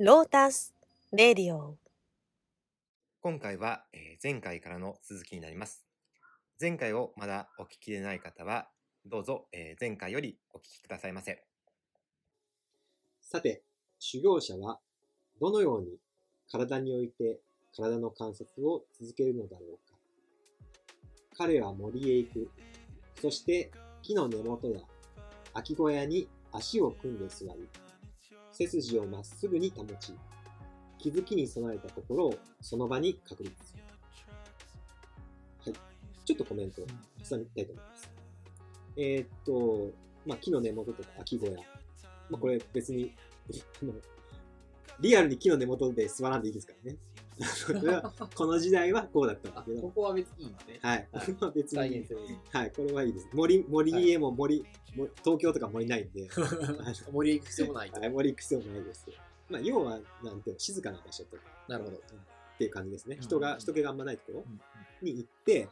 ロータス・レディオ今回は、えー前回からの続きになります。前回をまだお聞きでない方は、どうぞ、えー前回よりお聞きくださいませ。さて、修行者はどのように体において体の観察を続けるのだろうか。彼は森へ行く。そして木の根元や空き小屋に足を組んで座り、背筋をまっすぐに保ち、気づきに備えた心をその場に確立する。はい。ちょっとコメントを挟みたいと思います。えーっと、まあ、木の根元とか空き小屋。まあ、これ別に、あの、リアルに木の根元で座らんでいいですからね。この時代はこうだったんだけど、ここは別にいいんですね。はい。これは別に再現、するに。はい、これはいいです。森、森へも森、も東京とか森ないんで、森へ行く必要もないとは。い、森行く必要もないです。まあ、要は、なんていうの、静かな場所とかなるほど。っていう感じですね。うん人が、人気があんまないところうんに行って、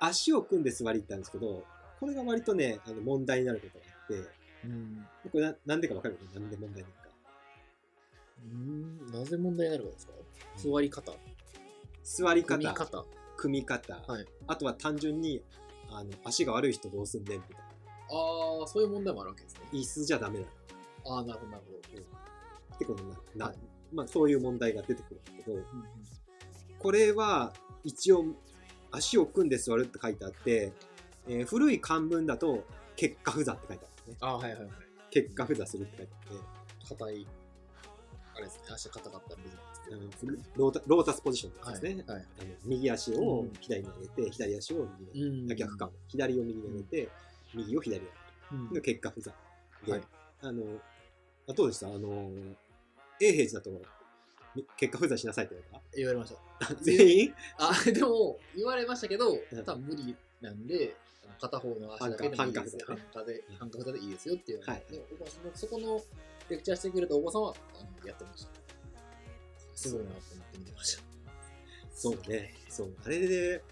足を組んで座り行ったんですけど、これが割とね、あの問題になることがあって、うん。これななんでかわかる？なんで問題なのか。うん。なぜ問題になるかですか？座り方。座り方、組み方。組み方、はいあとは単純にあの足が悪い人どうすんねんみたいな。ああ、そういう問題もあるわけですね。椅子じゃダメだああ、なるほど、なるほど。ってことになる。なはいまあそういう問題が出てくるんだけど、うんこれは一応足を組んで座るって書いてあって、えー古い漢文だと結果不座って書いてあるんですね。ああ、はいはいはい。結果不座するって書いてあって、硬い。あれですね。足硬かったらロータロータスポジションなんですね。はい。はい。あの右足をうん左に上げて、左足を右に上げて、うん逆か。左を右に上げて、右を左に上げる。うんの結果不座。で、はいあの、あどうでした？あの、永平寺だと、み結果不座しなさいって言わ言われました。れ た全員？あ、でも、言われましたけどうん、多分無理なんで、片方の足だけでもいいですよ。半半角で、半角でいいですよっていう。はいでおばさんそこのレクチャーしてくれたおばさんはあのやってました。すごいなと思って見てましそうね。そう。あれで、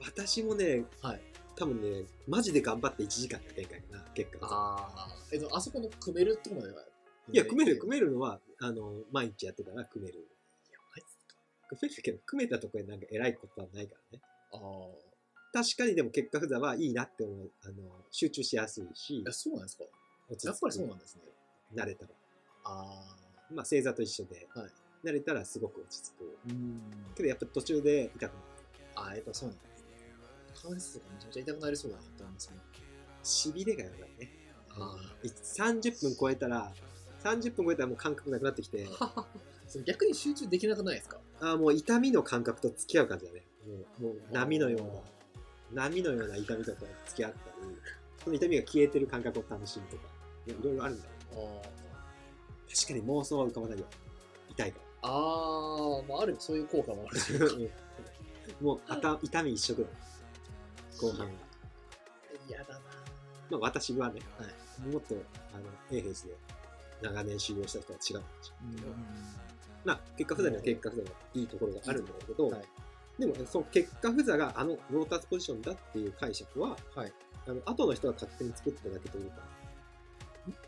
私もね、た。はい。多分ね、マジで頑張って1時間やってんかいな、結果。ああ。えっと、あそこの組めるとこまでは。いや、組める、組めめるのは、あの、毎日やってたら組める。いっすか組めるけど、組めたところでなんか偉いことはないからね。ああ。確かにでも結果不座はいいなって思う。あの、集中しやすいしえ、、そうなんですかやっぱりそうなんですね。慣れたら。ああ。まあ、正座と一緒で、はい慣れたらすごく落ち着く。うん。けどやっぱ途中で痛くなる。ああ、やっぱそうなんですね。関節とかめちゃめちゃ痛くなりそうだなって思いますね。しびれがやばいね。あい30分超えたら、30分超えたらもう感覚なくなってきて、逆に集中できなくないですか？あーもう痛みの感覚と付き合う感じだね。もうもう波のような、波のような痛みとか付き合ったり、その痛みが消えてる感覚を楽しむとか、いろいろあるんだよ。あ確かに妄想は浮かばないよ。痛いかあ。ああ、まあ、あるそういう効果もあるし。ら。もうあた痛み一色だ。後半は。嫌だなまあ私はね、はもっと、あの、永平寺で長年修行した人は違うんでしょうけど、うまあ、結果不座には結果不座のいいところがあるんだけど、はいでも、その結果不座があのロータスポジションだっていう解釈は、はいあの後の人が勝手に作っただけというか、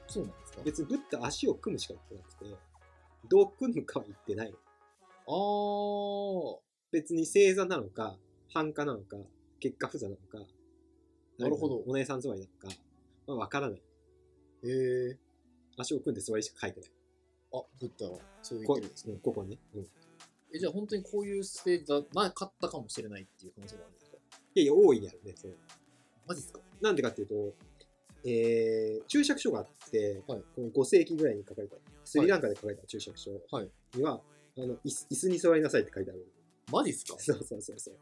そうなんですか別にぶって足を組むしか言ってなくて、どう組むかは言ってないの。あ別に正座なのか、半化なのか、結果不座なのか、なるほどお姉さん座りなのか、まあ、わからない。あ。へえ。足を組んで座りしか書いてない。あ、ブッダはそう言っこてるんですねうん。ここに。うんえ、じゃあ本当にこういうステージだなかったかもしれないっていう可能性もあるんですか？いやいや、大いにあるね、それ。マジですか？なんでかっていうと、えー、注釈書があって、はいこの5世紀ぐらいに書かれた、スリランカで書かれた注釈書はいには、あの椅子椅子に座りなさいって書いてある。マジっすか？そうそうそうそう。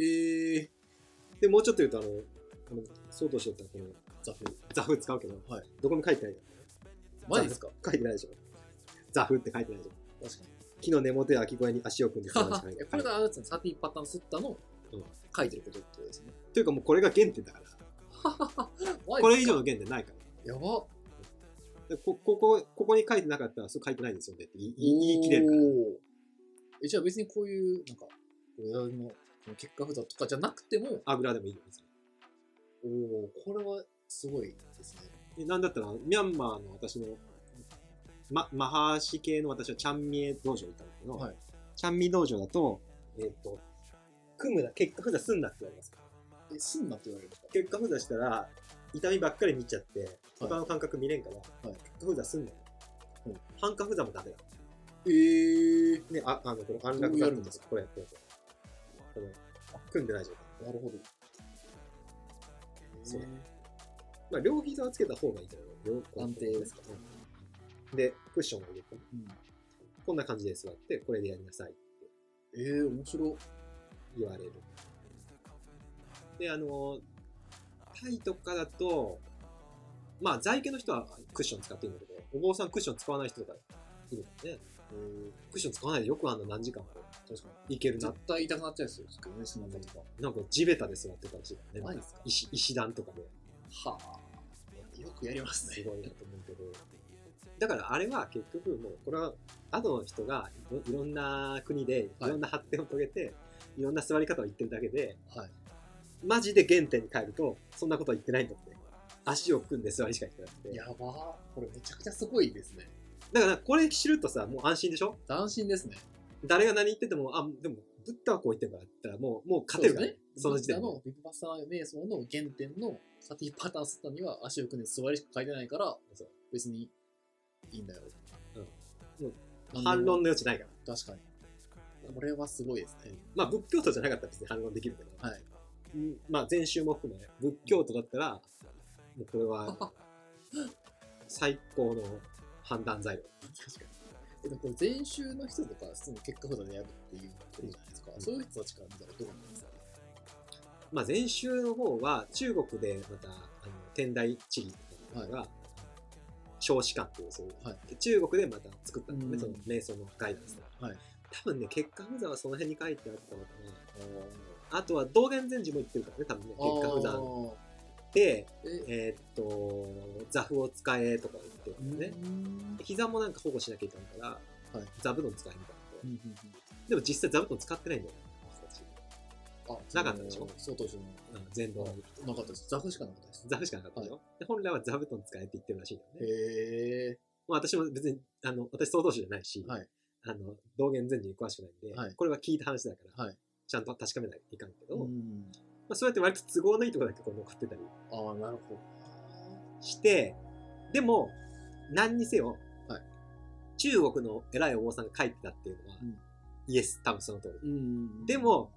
ええで、もうちょっと言うと、あの、この、相当しよったらこの、ザフ。ザフ使うけど、はいどこも書いてないよ。マジっすか？書いてないでしょ。ザフって書いてないでしょ。確かに。木の根元や空き小屋に足を組んで座るしかないえ これがあれですね、サティパターンスッタのうん書いてることってことですね。というかもうこれが原点だから。これ以上の原点ないから。やば。でこここここに書いてなかったら、そう書いてないですよねって言い言い切れるから。え、じゃあ別にこういう、なんか、親の結果札とかじゃなくても、あぐらでもいいんですよ。おおこれはすごいですね。でなんだったら、ミャンマーの私のま、マハーシ系の私はチャンミエ道場にいたんだけど、はいチャンミ道場だと、えっ、と、組むな、結果不座すんなって言われます。え、すんなって言われるんですか？結果不座したら、痛みばっかり見ちゃって、他の感覚見れんから、はい結果不座すんなよ。うん半下不座もダメだ。えー。ね、あ、あの、この安ど楽座ってうやるんですか？これやってると。この、組んでない状態。なるほど。そうえーまあ、両膝はつけた方がいいと思う。両安定ですかうんで、クッションを入れて、うんこんな感じで座って、これでやりなさいってえー、面白言われる。で、あの、タイとかだと、まあ、在家の人はクッション使っていいんだけど、お坊さんクッション使わない人とかいるんだよね。クッション使わないでよくあんな何時間も確かいけるな絶。対痛くなっちゃうんですよ、ね、その場とか。なんか地べたで座ってたらしいからね。石石段とかで。はあ。よくやりますね。すごいなと思うけど。だからあれは結局もう、これは、後の人がいろいろんな国でいはいろんな発展を遂げて、い、ろんな座り方を言ってるだけで、はい。マジで原点に帰ると、そんなことは言ってないんだって。足を組んで座りしか言ってなくて。やばー。これめちゃくちゃすごいですね。だからこれ知るとさ、もう安心でしょ？斬新ですね。誰が何言ってても、あ、でも、ブッダはこう言ってるからったら、もう、もう勝てるから、ね、その時点で。のビブバッサー瞑想の原点のサティパターンスッタには足を組んで座りしか書いてないから、別にいいんだよ。うんうん反論の余地ないから。確かに。これはすごいですね。まあ、仏教徒じゃなかったら別に反論できるけど、はい。うんまあ、禅宗も含め、仏教徒だったら、もうこれは最高の判断材料。確かに。えでもこれ禅宗の人とか、その結果ほどでやるっていうことじゃないですか。うんそういう人たちから見たらどうなんですか？まあ、禅宗の方は中国でまたあの天台地理とかが、少子観っていうそういう、はい。で中国でまた作ったん。だその瞑想のガイダンスがはい。多分ね結果不座はその辺に書いてあったのかな。あとは道元禅師も言ってるからね多分ね結果不座あでーえ、えーっと座布を使えとか言ってるからね、膝もなんか保護しなきゃいけないから、はい。座布団使えみたいな。こと、うんうん。でも実際座布団使ってないんだよなかったでしょ？そう当時の。うん全道になかったです。ザフしかなかったです。座布しかなかったよ、で本来は座布団使えって言ってるらしいんだよねへえ。まあ、私も別に、あの、私、総統手じゃないし、はい。あの、道元禅師に詳しくないんで、はいこれは聞いた話だから、はい。ちゃんと確かめないといかんけど、まうん。あ、そうやって割と都合のいいところだけこう残ってたりああ、なるほして、でも、何にせよ、はい中国の偉いお坊さんが書いてたっていうのは、うんイエス、多分その通り。ど。うんで、も、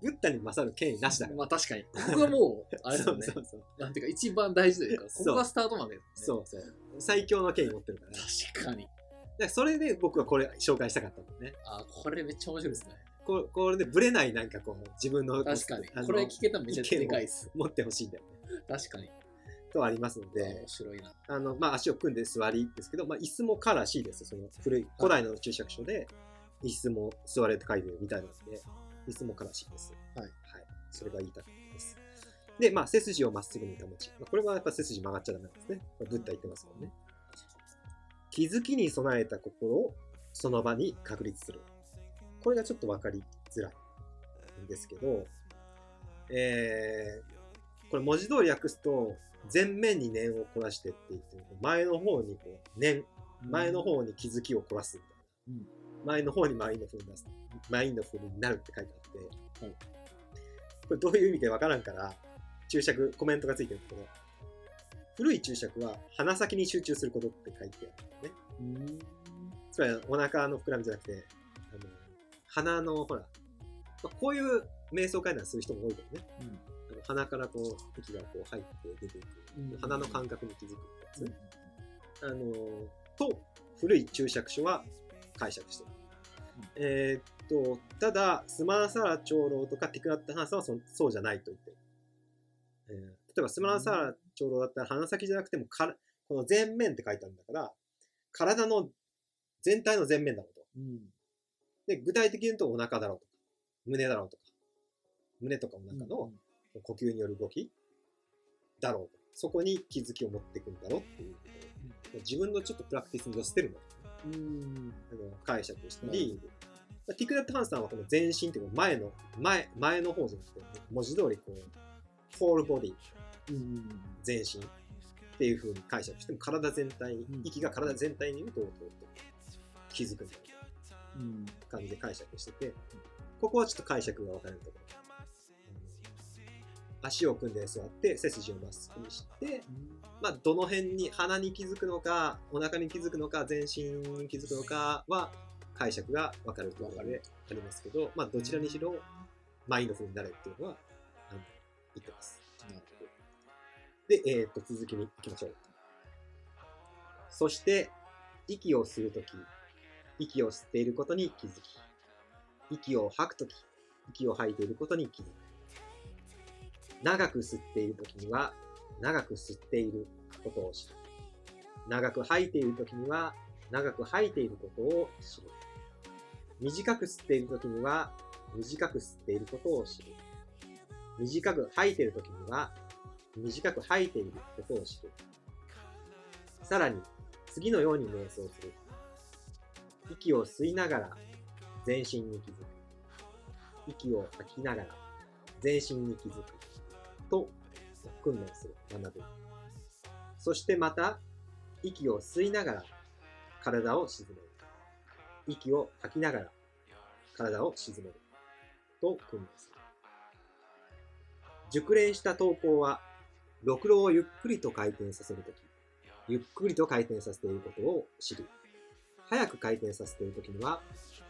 ブッダに勝る権威なしだから。まあ確かに。ここがもう、あれですよね そ。うそうそう。なんていうか、一番大事というか、ここがスタートなんですね。そうそう。最強の権威持ってるから。だか確かに。らそれで僕はこれ紹介したかったんだよね。あーこれめっちゃ面白いですね。ここれでブレないなんかこう、自分の、確かにこれ聞けたらめっちゃでかいっす。持ってほしいんだよね。確かに。とありますので面、白いな。あの、まあ、足を組んで座りですけど、まあ、椅子もカらしいです。その古い、古代の注釈書で、椅子も座れって書いてるみたいなので、椅子もカらしいです。はい。はい。それが言いたかったです。で、まあ、背筋をまっすぐに保ち。まあ、これはやっぱ背筋曲がっちゃダメなんですね。これブッダ言ってますもんね。気づきに備えた心をその場に確立する。これがちょっとわかりづらいんですけど、えー、これ文字通り訳すと、前面に念を凝らしてって言ってる前の方にこう念、前の方に気づきを凝らすみたいな。前の方にマインドフルネス、マインドフルになるって書いてあって、はいこれどういう意味かわからんから、注釈、コメントがついてるんだけど、古い注釈は鼻先に集中することって書いてあるのね。うん。つまりお腹の膨らみじゃなくて、あの鼻のほら、まあこういう瞑想階段する人も多いけどね。あの鼻からこう、息がこう入って出ていく。うん鼻の感覚に気づくってやつ。あのと、古い注釈書は解釈してる。えーっと、ただ、スマナサラ長老とかティクナッタハンさんはそそうじゃないと言ってる。えー例えば、スマナサラ長老だったら鼻先じゃなくてもから、この前面って書いてあるんだから、体の全体の前面だろうと。うん。で、具体的に言うとお腹だろうとか、胸だろうとか、胸とかお腹の呼吸による動きだろうと。そこに気づきを持っていくんだろうっていう自分のちょっとプラクティスに寄せてるの。うん。あの解釈したり、まあティクラット・ハンさんはこの全身っていうか前の、前、前の方じゃなくて、文字通りこう、ホールボディ、うん。全身っていう風に解釈しても体全体に、うん息が体全体にいると気づくみたいうん。な感じで解釈してて、ここはちょっと解釈が分かれるところ。うん足を組んで座って背筋をまっすぐにして、まあ、どの辺に鼻に気づくのかお腹に気づくのか全身に気づくのかは解釈が分かるところでありますけど、まあ、どちらにしろマインドフルになれっていうのはあの言ってます。なるほど。で、えー、と続きに行きましょう。そして息をするとき息を吸っていることに気づき息を吐くとき息を吐いていることに気づく長く吸っているときには長く吸っていることを知る。長く吐いているときには長く吐いていることを知る。短く吸っているときには短く吸っていることを知る。短く吐いているときには短く吐いていることを知る。さらに次のように瞑想する。息を吸いながら全身に気づく。息を吐きながら全身に気づく。と訓練する学ぶそしてまた息を吸いながら体を沈める。息を吐きながら体を沈める。と訓練する。熟練した投稿はろくろをゆっくりと回転させるときゆっくりと回転させていることを知り。早く回転させているときには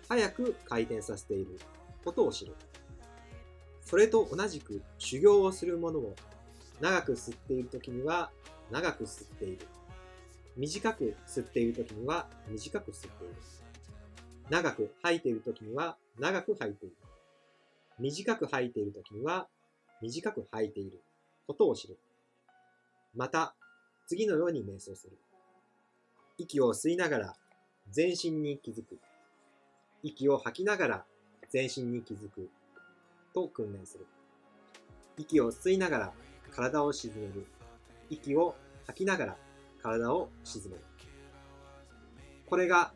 早く回転させていることを知る。それと同じく修行をする者も長く吸っているときには長く吸っている。短く吸っているときには短く吸っている。長く吐いているときには長く吐いている。短く吐いているときには短く吐いている。ことを知る。また次のように瞑想する。息を吸いながら全身に気づく。息を吐きながら全身に気づく。と訓練する。息を吸いながら体を沈める。息を吐きながら体を沈める。これが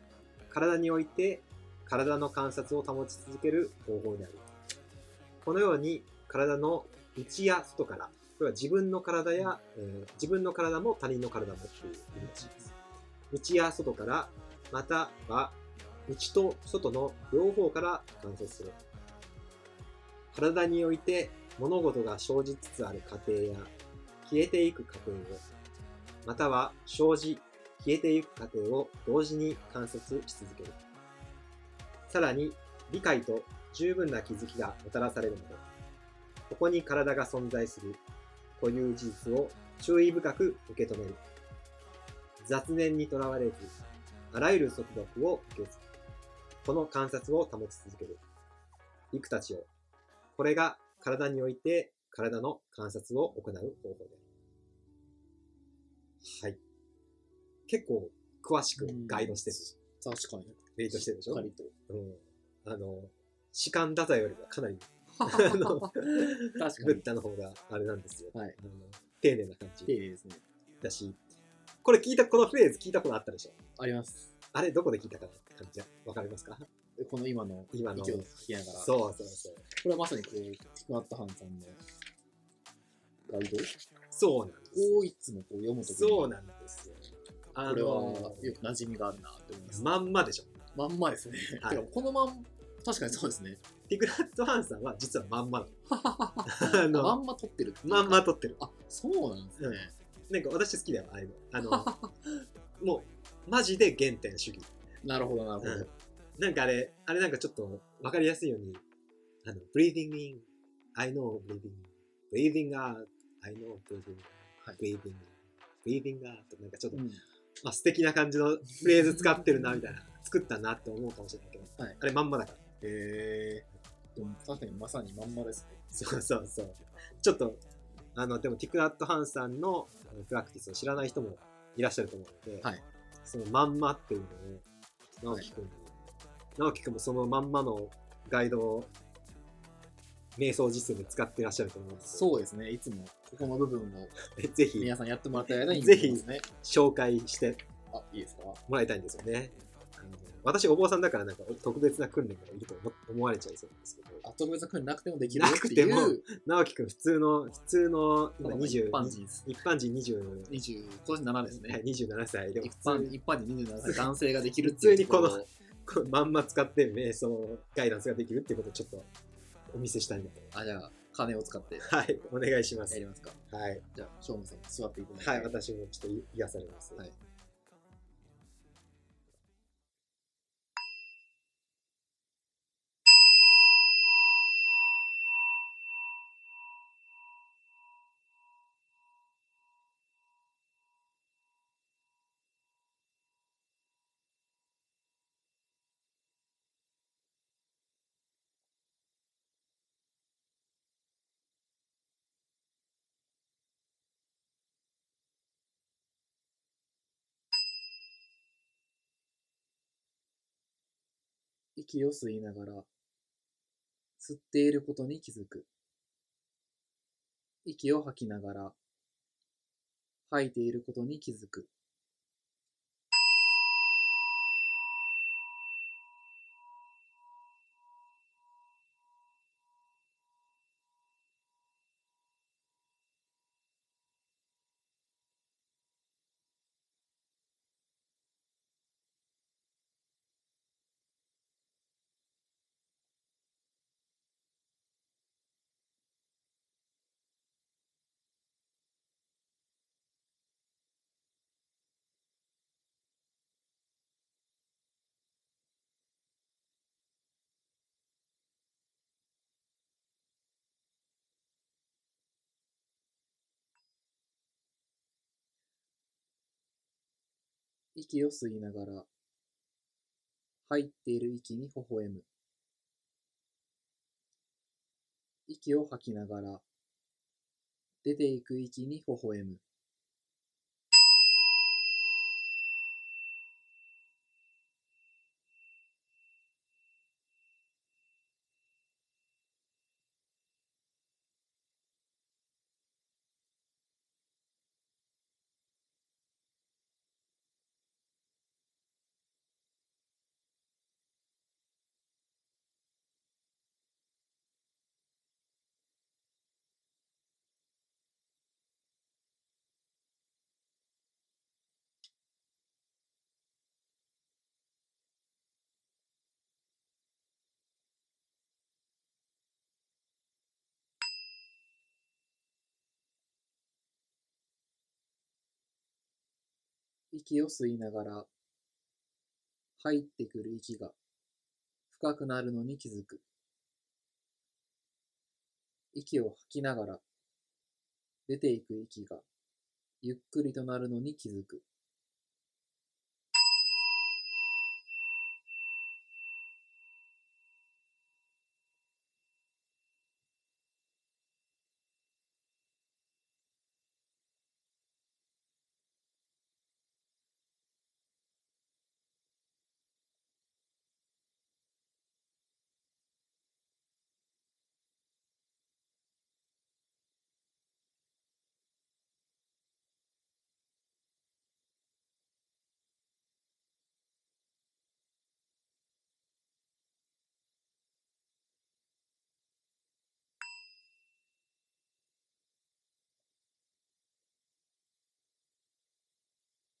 体において体の観察を保ち続ける方法である。このように体の内や外からこれは自分の体や、えー自分の体も他人の体もっていう意味らしいです。内や外からまたは内と外の両方から観察する。体において物事が生じつつある過程や消えていく過程をまたは生じ消えていく過程を同時に観察し続ける。さらに理解と十分な気づきがもたらされるのでここに体が存在するという事実を注意深く受け止める。雑念にとらわれずあらゆる速読を受け継ぐこの観察を保ち続ける。幾たちをこれが体において体の観察を行う方法ではい。結構詳しくガイドしてる、確かに。レイトしてるでしょ？しっかりと。うん、あの士官太宰よりもかなり あの確かに。ブッダの方があれなんですよ、はい。あの丁寧な感じ。綺麗ですね。だしこれ聞いたこのフレーズ聞いたことあったでしょ？あります。あれどこで聞いたかな？感じわかりますか？でこの今の今の。息を吐きながら。そうそうそう。これはまさにこう、ティクアットハンさんのガイド？そうなんですをいつもこう読むときに、そうなんですよ。あこれはのよく馴染みがあるなって思います。まんまでしょ。まんまですね。はい。このまん、確かにそうですね。ティクラットハンさんは実はまんまな のあまのんま撮ってるまんま撮ってる。あ、そうなんですね。なんか私好きだよああいうの。あの もうマジで原点主義。なるほど、なるほど。うんなんかあれ、あれなんかちょっとわかりやすいように、あの、breathing in, I know breathing, breathing out, I know breathing, はい breathing in, breathing out なんかちょっと、うんまあ、素敵な感じのフレーズ使ってるなみたいな、作ったなって思うかもしれないけど、はいあれまんまだから。へー。でも確かにまさにまんまですね。そうそうそう。ちょっと、あの、でもティクラットハンさんのプラクティスを知らない人もいらっしゃると思うので、はいそのまんまっていうのを、直樹くんに、直樹くんもそのまんまのガイドを瞑想実践で使ってらっしゃると思うんですそうですね。いつもここの部分をう ぜひ皆さんやってもらった間にぜひ。紹介してあ、いいですか？もらいたいんですよね。私お坊さんだからなんか特別な訓練がいると思思われちゃいそうなんですけど、あ特別な訓練なくてもできるなくてもう、直樹くん普通の、普通の今20一般人です。一般人20、20、今年7ですね。はい、27歳でも一般に一般人27歳男性ができるっていう普通にこのまんま使って瞑想ガイダンスができるっていうことをちょっとお見せしたいなと。あ、じゃあ、金を使ってやはい、お願いしますり。ますか。はい。じゃあ、正門さんも座っていただいて。はい、私もちょっと癒されます。はい息を吸いながら、吸っていることに気づく。息を吐きながら、吐いていることに気づく。息を吸いながら、入っている息に微笑む。息を吐きながら、出ていく息に微笑む。息を吸いながら、入ってくる息が深くなるのに気づく。息を吐きながら、出ていく息がゆっくりとなるのに気づく。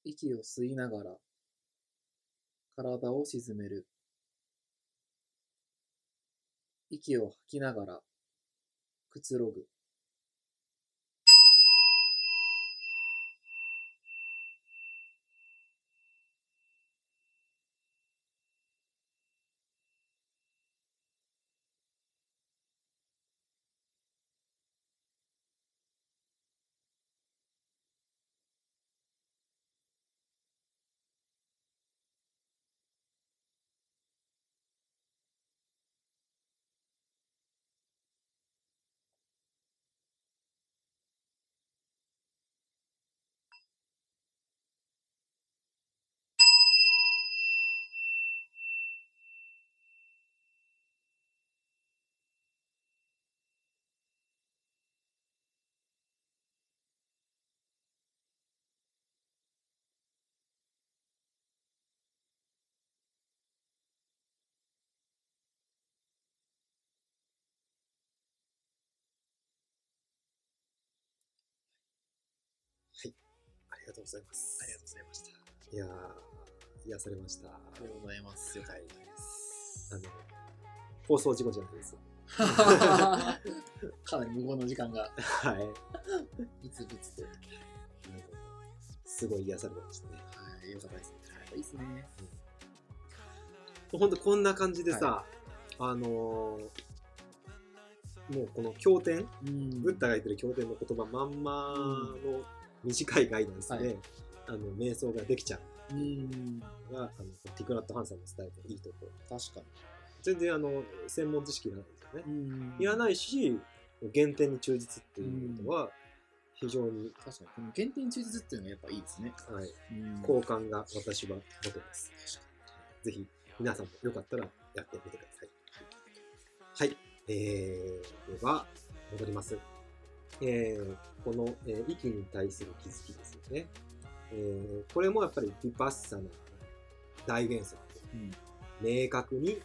息を吸いながら、体を沈める。息を吐きながら、くつろぐ。ございます。ありがとうございました。いやー、癒されました。ありがとうございます。よかったです。あの、放送事故じゃないです。かなり無言の時間がはい。いつぶつと。すごい癒されましたね。い、よかったですね。いいですね。ほんとこんな感じでさ、あのーもうこの経典、うんブッダが言ってる経典の言葉まんまの短いガイダンスで、はいあの瞑想ができちゃううん。のがあのティクラット・ハンさんの伝えていいところ。確か全然あの専門知識なんですよね。いらないし、原点に忠実っていうことは、非常に、確かに。この限定忠実っていうのがやっぱいいですね。はい、うん好感が私は持てます。ぜひ、皆さんもよかったらやってみてください。はい。えー、では、戻ります。えー、この、えー息に対する気づきですよね。えー、これもやっぱりヴィパッサナの大原則。うん明確に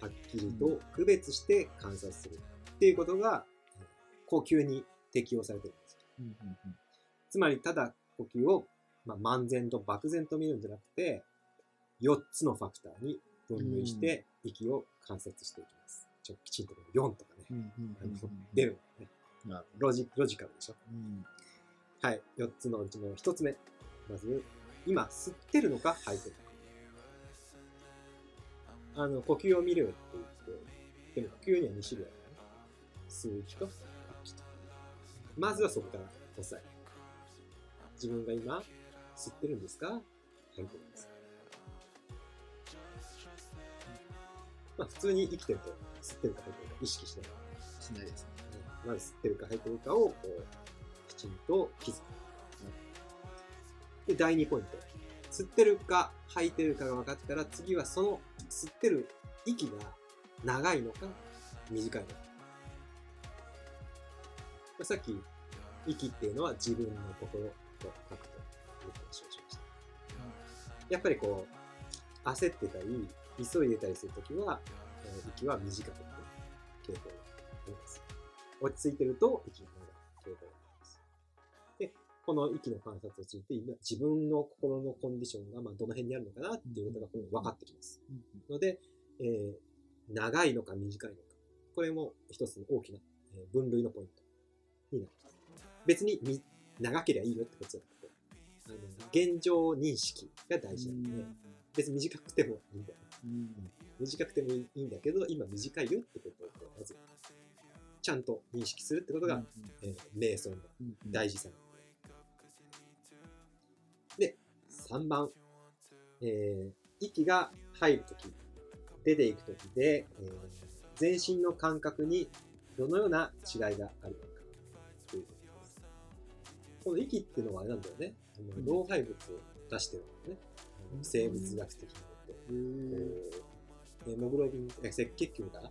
はっきりと区別して観察するっていうことがえー呼吸に適用されてるんですよ。うんうんつまりただ呼吸を、まあ、漫然と漠然と見るんじゃなくて4つのファクターに分類して息を観察していきます。ちょきちんとこの4とかね、うんうんうん出るのねなるロジロジカルでしょ。うんはい。4つのうちの1つ目。まず、今吸ってるのか？吐いてるのか。あの、呼吸を見るって言って、でも呼吸には2種類あるね。吸う気と吐く気と。まずはそこから抑える。自分が今、吸ってるんですか？吐いてるんですか？まあ普通に生きてると、吸ってるか吐いてるか意識しない。しないですね。まず吸ってるか吐いてるかを、こう、きちんと気づく。で、第2ポイント。吸ってるか吐いてるかが分かったら、次はその吸ってる息が長いのか短いのか。まあさっき、息っていうのは自分の心と書くという話をしました。やっぱりこう、焦ってたり、急いでたりするときは、息は短くなる傾向があります。落ち着いてると息が長い傾向があります。で、この息の観察を通じて、今自分の心のコンディションがまあどの辺にあるのかなっていうことがこう分かってきます。うんので、えー長いのか短いのか。これも一つの大きなえー分類のポイントになります。別にみ長ければいいよってことじゃなくて、あの現状認識が大事なので、別に短くてもいいんだよ。うん短くてもいいんだけど、今短いよってことをまず、ちゃんと認識するってことが、えー瞑想のうんうん大事さなので。で、3番、えー息が入るとき、出ていくときで、えー全身の感覚にどのような違いがあるのかということです。この息っていうのはあれなんだよね。老廃物を出してるんだよね。あの生物学的に言うと。へーこうヘモグロビン、え赤血球が、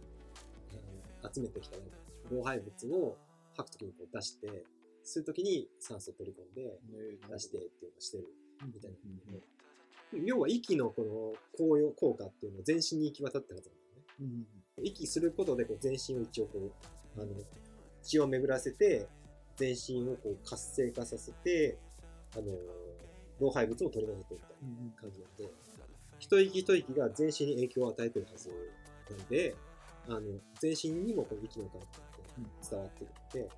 えー集めてきた老廃物を吐くときにこう出して、吸うときに酸素を取り込んで出してっていうのをしてるみたいなんだけど、要は息のこの効用効果っていうのを全身に行き渡ってるはずなんだよね。うん息することでこう全身を一応こう、あの、血を巡らせて、全身をこう活性化させて、あの、老廃物を取り除くみたいな。うん感じなんで、一息一息が全身に影響を与えてるはずなので、あの、全身にもこの息の感伝わってるので、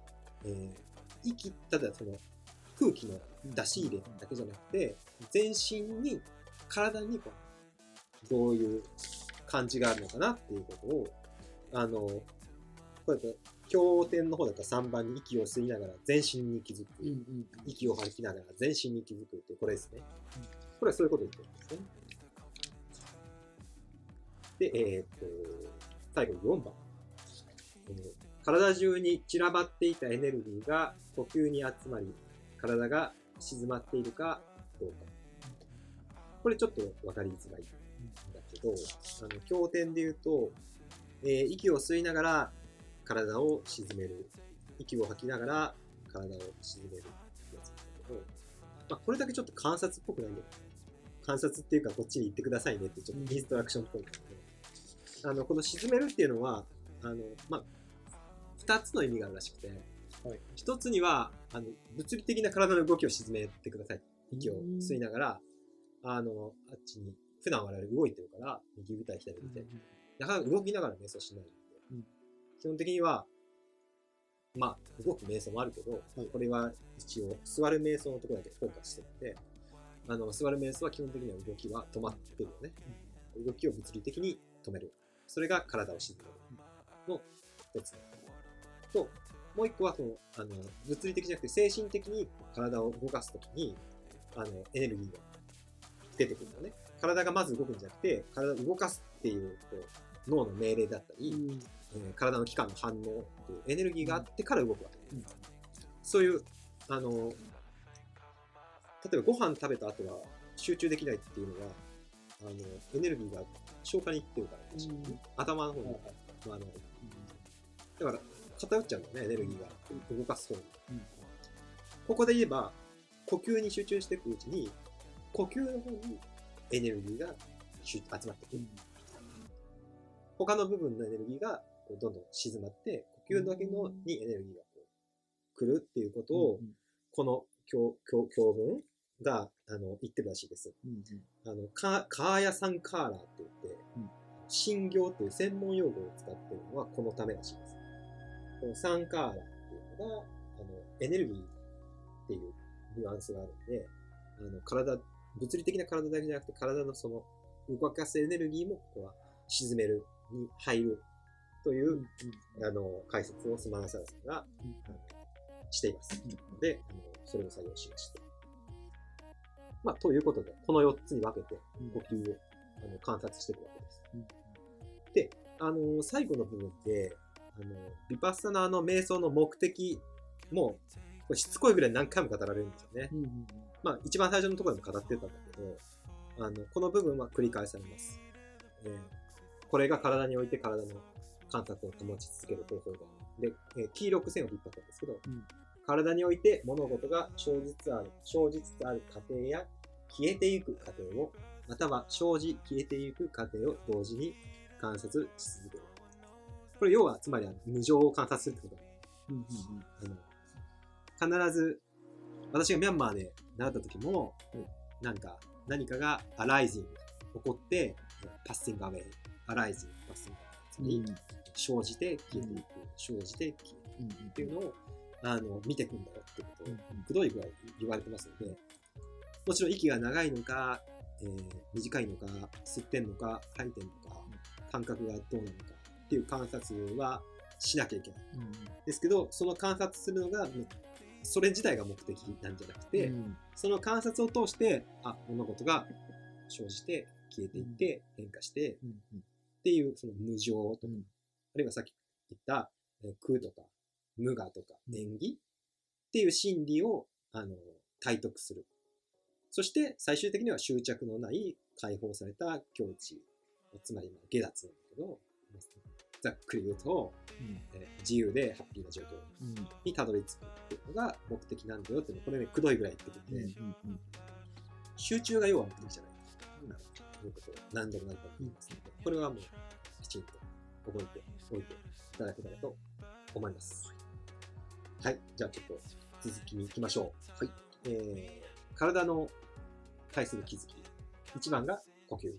えー息、ただその空気の出し入れだけじゃなくて、全身に、体にこう、どういう感じがあるのかなっていうことを、あの、これだと、経典の方だったら3番に息を吸いながら全身に気づく。息を吐きながら全身に気づくってこれですね。これはそういうことを言ってるんですね。で、えーっと、最後に4番。えー体中に散らばっていたエネルギーが呼吸に集まり、体が静まっているかどうか。これちょっとわかりづらいんだけど、あの、経典で言うと、えー息を吸いながら体を沈める。息を吐きながら体を沈めるやつなんだけど、まあ、これだけちょっと観察っぽくないんだよ。観察っていうかこっちに行ってくださいねってちょっとインストラクションっぽいんだけど、あの、この沈めるっていうのは、あの、まあ、二つの意味があるらしくて、はい一つには、あの、物理的な体の動きを沈めてください。息を吸いながら、あの、あっちに、普段我々動いてるから、右舞台、左舞台。なかなか動きながら瞑想しないので、うん基本的には、まあ、動く瞑想もあるけど、これは一応、座る瞑想のところだけフォーカスしてるので、あの、座る瞑想は基本的には動きは止まってるよね。動きを物理的に止める。それが体を沈めるの一つ。と、もう一個はその、あの、物理的じゃなくて精神的に体を動かすときに、あの、エネルギーが出てくるのね。体がまず動くんじゃなくて、体を動かすっていう、こう脳の命令だったり、えー体の器官の反応っていうエネルギーがあってから動くわけ。うんそういう、あの、例えばご飯食べた後は集中できないっていうのは、あの、エネルギーが消化に行ってるからかもしれないね、頭の方にはい回らない。だから、偏っちゃうんだよね、エネルギーが動かす方に。うんここで言えば、呼吸に集中していくうちに、呼吸の方にエネルギーが集集まってくる。他の部分のエネルギーがこうどんどん静まって、呼吸だけのにエネルギーがこう来るっていうことを、この教教教文があの言ってるらしいです。あのカカーヤサンカーラーって言って、うん診療という専門用語を使っているのはこのためらしいです。このサンカーラーっていうのが、あのエネルギーっていうニュアンスがあるんで、あの体、物理的な体だけじゃなくて体のその動かすエネルギーもここは沈めるに入るという、あの解説をスマナサラさんが、あのしています。ので、あのそれを採用しました。まあ、ということで、この4つに分けて呼吸をあの観察していくわけです。で、あの最後の部分で、あのビパッサナーの瞑想の目的も、これしつこいぐらい何回も語られるんですよね。まあ、一番最初のところでも語ってたんだけど、あの、この部分は繰り返されます。えーこれが体において体の観察を保ち続ける方法だ。で、えー黄色く線を引っ張ったんですけど、ん体において物事が生じつつある、生じつつある過程や消えていく過程を、または生じ消えていく過程を同時に観察し続ける。これ要は、つまりあの無常を観察するってことだあの必ず、私がミャンマーで習った時も、なんか、何かがアライジング、起こって、パッシングアウェイ、アライジング、パッシングアウェイ。つまり、生じて消えていく、生じて消えていくっていうのを、あの、見てくんだよってことを、くどいぐらい言われてますので、もちろん息が長いのか、えー短いのか、吸ってんのか、吐いてんのか、感覚がどうなのかっていう観察はしなきゃいけない。ですけど、その観察するのが、それ自体が目的なんじゃなくて、その観察を通して、あ、物事が生じて、消えていって、変化して、っていう、その無常とか、あるいはさっき言った、えー空とか、無我とか、縁起？っていう心理を、あの、体得する。そして、最終的には執着のない解放された境地。つまり、まあ下脱なんだけど、ざっくり言うと、えー自由でハッピーな状況にたどり着くっていうのが目的なんだよっていうのこれね、くどいぐらい言ってくるんで、集中が要は目的じゃないということを何度も何度も言いますので、これはもうきちんと覚えておいていただけたらと思います。はい、じゃあちょっと続きに行きましょう。はい。えー、体の対する気づき。1番が呼吸。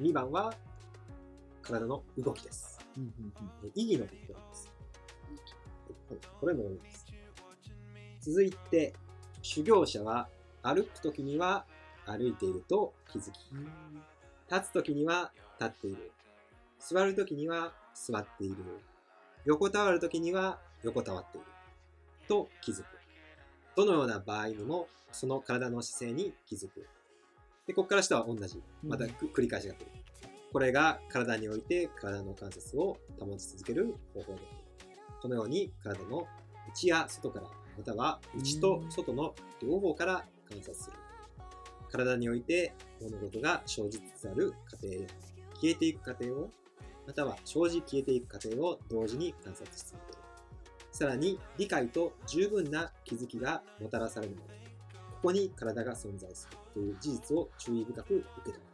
2番は体の動きです。え意義の部分です。はいこれも多いです。続いて、修行者は歩くときには歩いていると気づき、立つときには立っている、座るときには座っている、横たわるときには横たわっている、と気づく。どのような場合にも、その体の姿勢に気づく。で、ここから下は同じ。またく繰り返しが来る。これが体において体の関節を保ち続ける方法である。このように体の内や外から、または内と外の両方から観察する。体において物事が生じつつある過程や消えていく過程を、または生じ消えていく過程を同時に観察し続ける。さらに理解と十分な気づきがもたらされるもの。ここに体が存在するという事実を注意深く受け止める。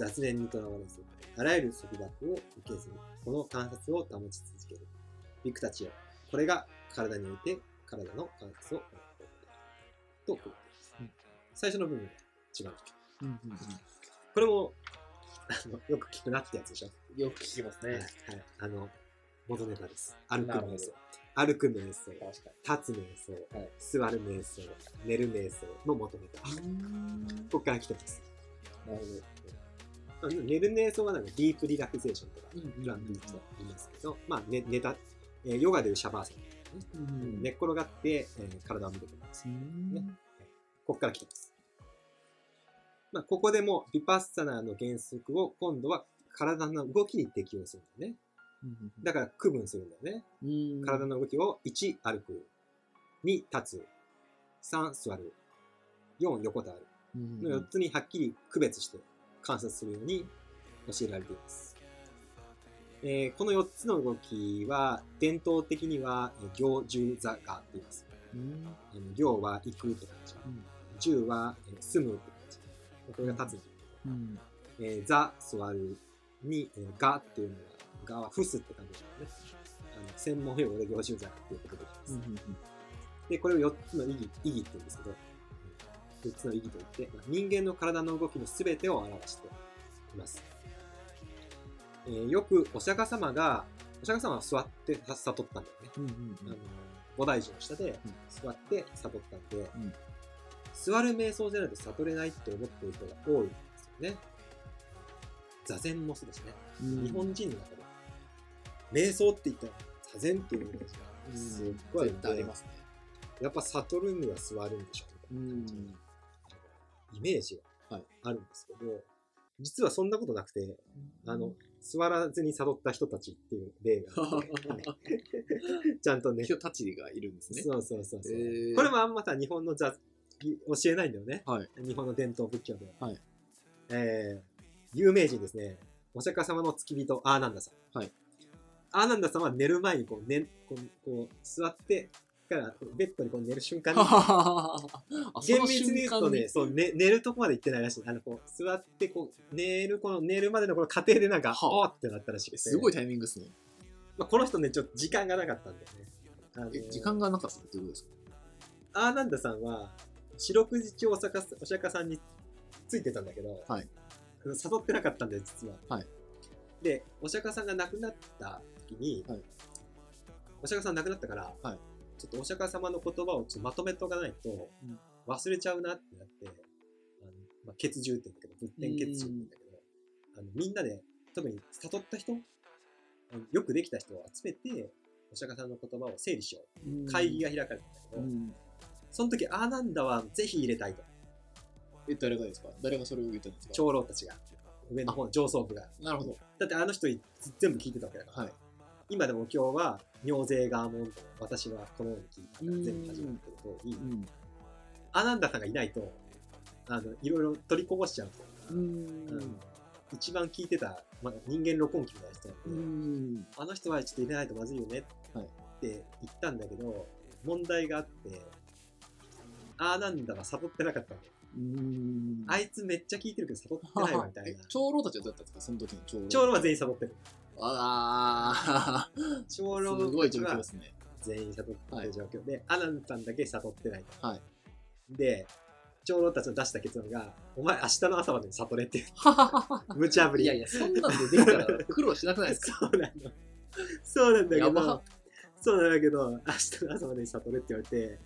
雑念にとらわれず、あらゆる束縛を受けずに、この観察を保ち続ける。ビクたちよ。これが体において体の観察を行うことである。とこうです。最初の部分が違う。うんうんこれも、あのよく聞くなってやつでしょ。うん。よく聞きますはい。ねはい。あの、元ネタです。歩く瞑想。歩く瞑想。立つ瞑想。はい座る瞑想。寝る瞑想の元ネタ。に。ここから来てます。なるほど。あの寝る瞑想はなんかディープリラクゼーションとか、うんうんうんプランクと言いますけど、まあ、ね、寝た、えーヨガでいうシャバーサナ、うん寝っ転がって、えー体を見てくるんです。うんねここから来てます。まあ、ここでもビパッサナーの原則を今度は体の動きに適用するんだよね。うんだから区分するんだよね。うん。体の動きを1歩く、2立つ、3座る、4横たわる。うんの4つにはっきり区別して観察するように教えられています。えーこの4つの動きは伝統的にはえー行住座がって言います。うん行は行くって感じ。うん住はえー住むって感じ。これが立つ。うんえー座、座るに、えーがっていうのは、がは伏すって感じですね。あの専門用語で行住座っていうことで言います。で、これを4つの意義、意義って言うんですけど、4つの意義といって、まあ人間の体の動きの全てを表しています。えーよくお釈迦様が、お釈迦様は座って悟ったんだよね。うんうんあの菩提寺の下で座って悟ったんで、ん座る瞑想じゃないと悟れないって思ってる人が多いんですよね。座禅もそうですね。うん日本人の中で、瞑想って言ったら座禅っていうイメージがすっごいありますね。やっぱ悟るには座るんでしょうみたいな感じのイメージがはいあるんですけど、実はそんなことなくて、あの、座らずに悟った人たちっていう例があって、は いちゃんとね、人たちがいるんですね。そうそうそうそう、へーこれもあんまさ、日本の座、教えないんだよね。はい。日本の伝統仏教では。はいえー、有名人ですね。お釈迦様の付き人、アーナンダさん。はい。アーナンダさんは寝る前にこう、ね、こうこう座って、からベッドにこう寝る瞬間に、あ厳密に言うとね、そう、ね、寝るとこまで行ってないらしい。あの、こう、座って、こう、寝る、この寝るまでのこの過程でなんか、はあおーってなったらしくて。すごいタイミングですね。まあ、この人ね、ちょっと時間がなかったんだよね。あのえ、時間がなかったってことですか？アーナンダさんは、四六時中お釈迦お釈迦さんについてたんだけど、はい誘ってなかったんだよ、実は。はいで、お釈迦さんが亡くなった時に、はいお釈迦さん亡くなったから、はいちょっとお釈迦様の言葉をちょっとまとめとかないとうん忘れちゃうなってなって、あのまあ、血獣って言うんだけど、仏典血獣って言うんだけど、あのみんなで、特に悟った人、よくできた人を集めて、お釈迦さんの言葉を整理しよう。会議が開かれたんだけど、うん。その時、アーナンダはぜひ入れたいと。え、誰がですか？誰がそれを言ったんですか？長老たちが。上の方の上層部が。なるほど。だってあの人全部聞いてたわけだから。はい。今でも今日は、尿税ガーモンと私はこのように聞いたから全部始まってる通り、うん。アナンダさんがいないと、あの、いろいろ取りこぼしちゃうというん。一番聞いてた、まあ、人間録音機みたいな人うなんで、ん。あの人はちょっと入れないとまずいよねはいって言ったんだけど、問題があって、アーナンダは悟ってなかったの。うん。あいつめっちゃ聞いてるけど悟ってないわみたい えな。長老たちはどうやったんですか？その時の長老。長老は全員悟ってる。ああ、長老すごい状たちは況ですね。全員悟ってる状況。で、アナンさんだけ悟ってないと。はい。で、長老たちの出した結論が、お前明日の朝までに悟れっていう、無茶ぶり。いやいや、そんなんでできたら苦労しなくないですか？そうなの。そうなんだけど、そうなんだけど、明日の朝までに悟れって言われて、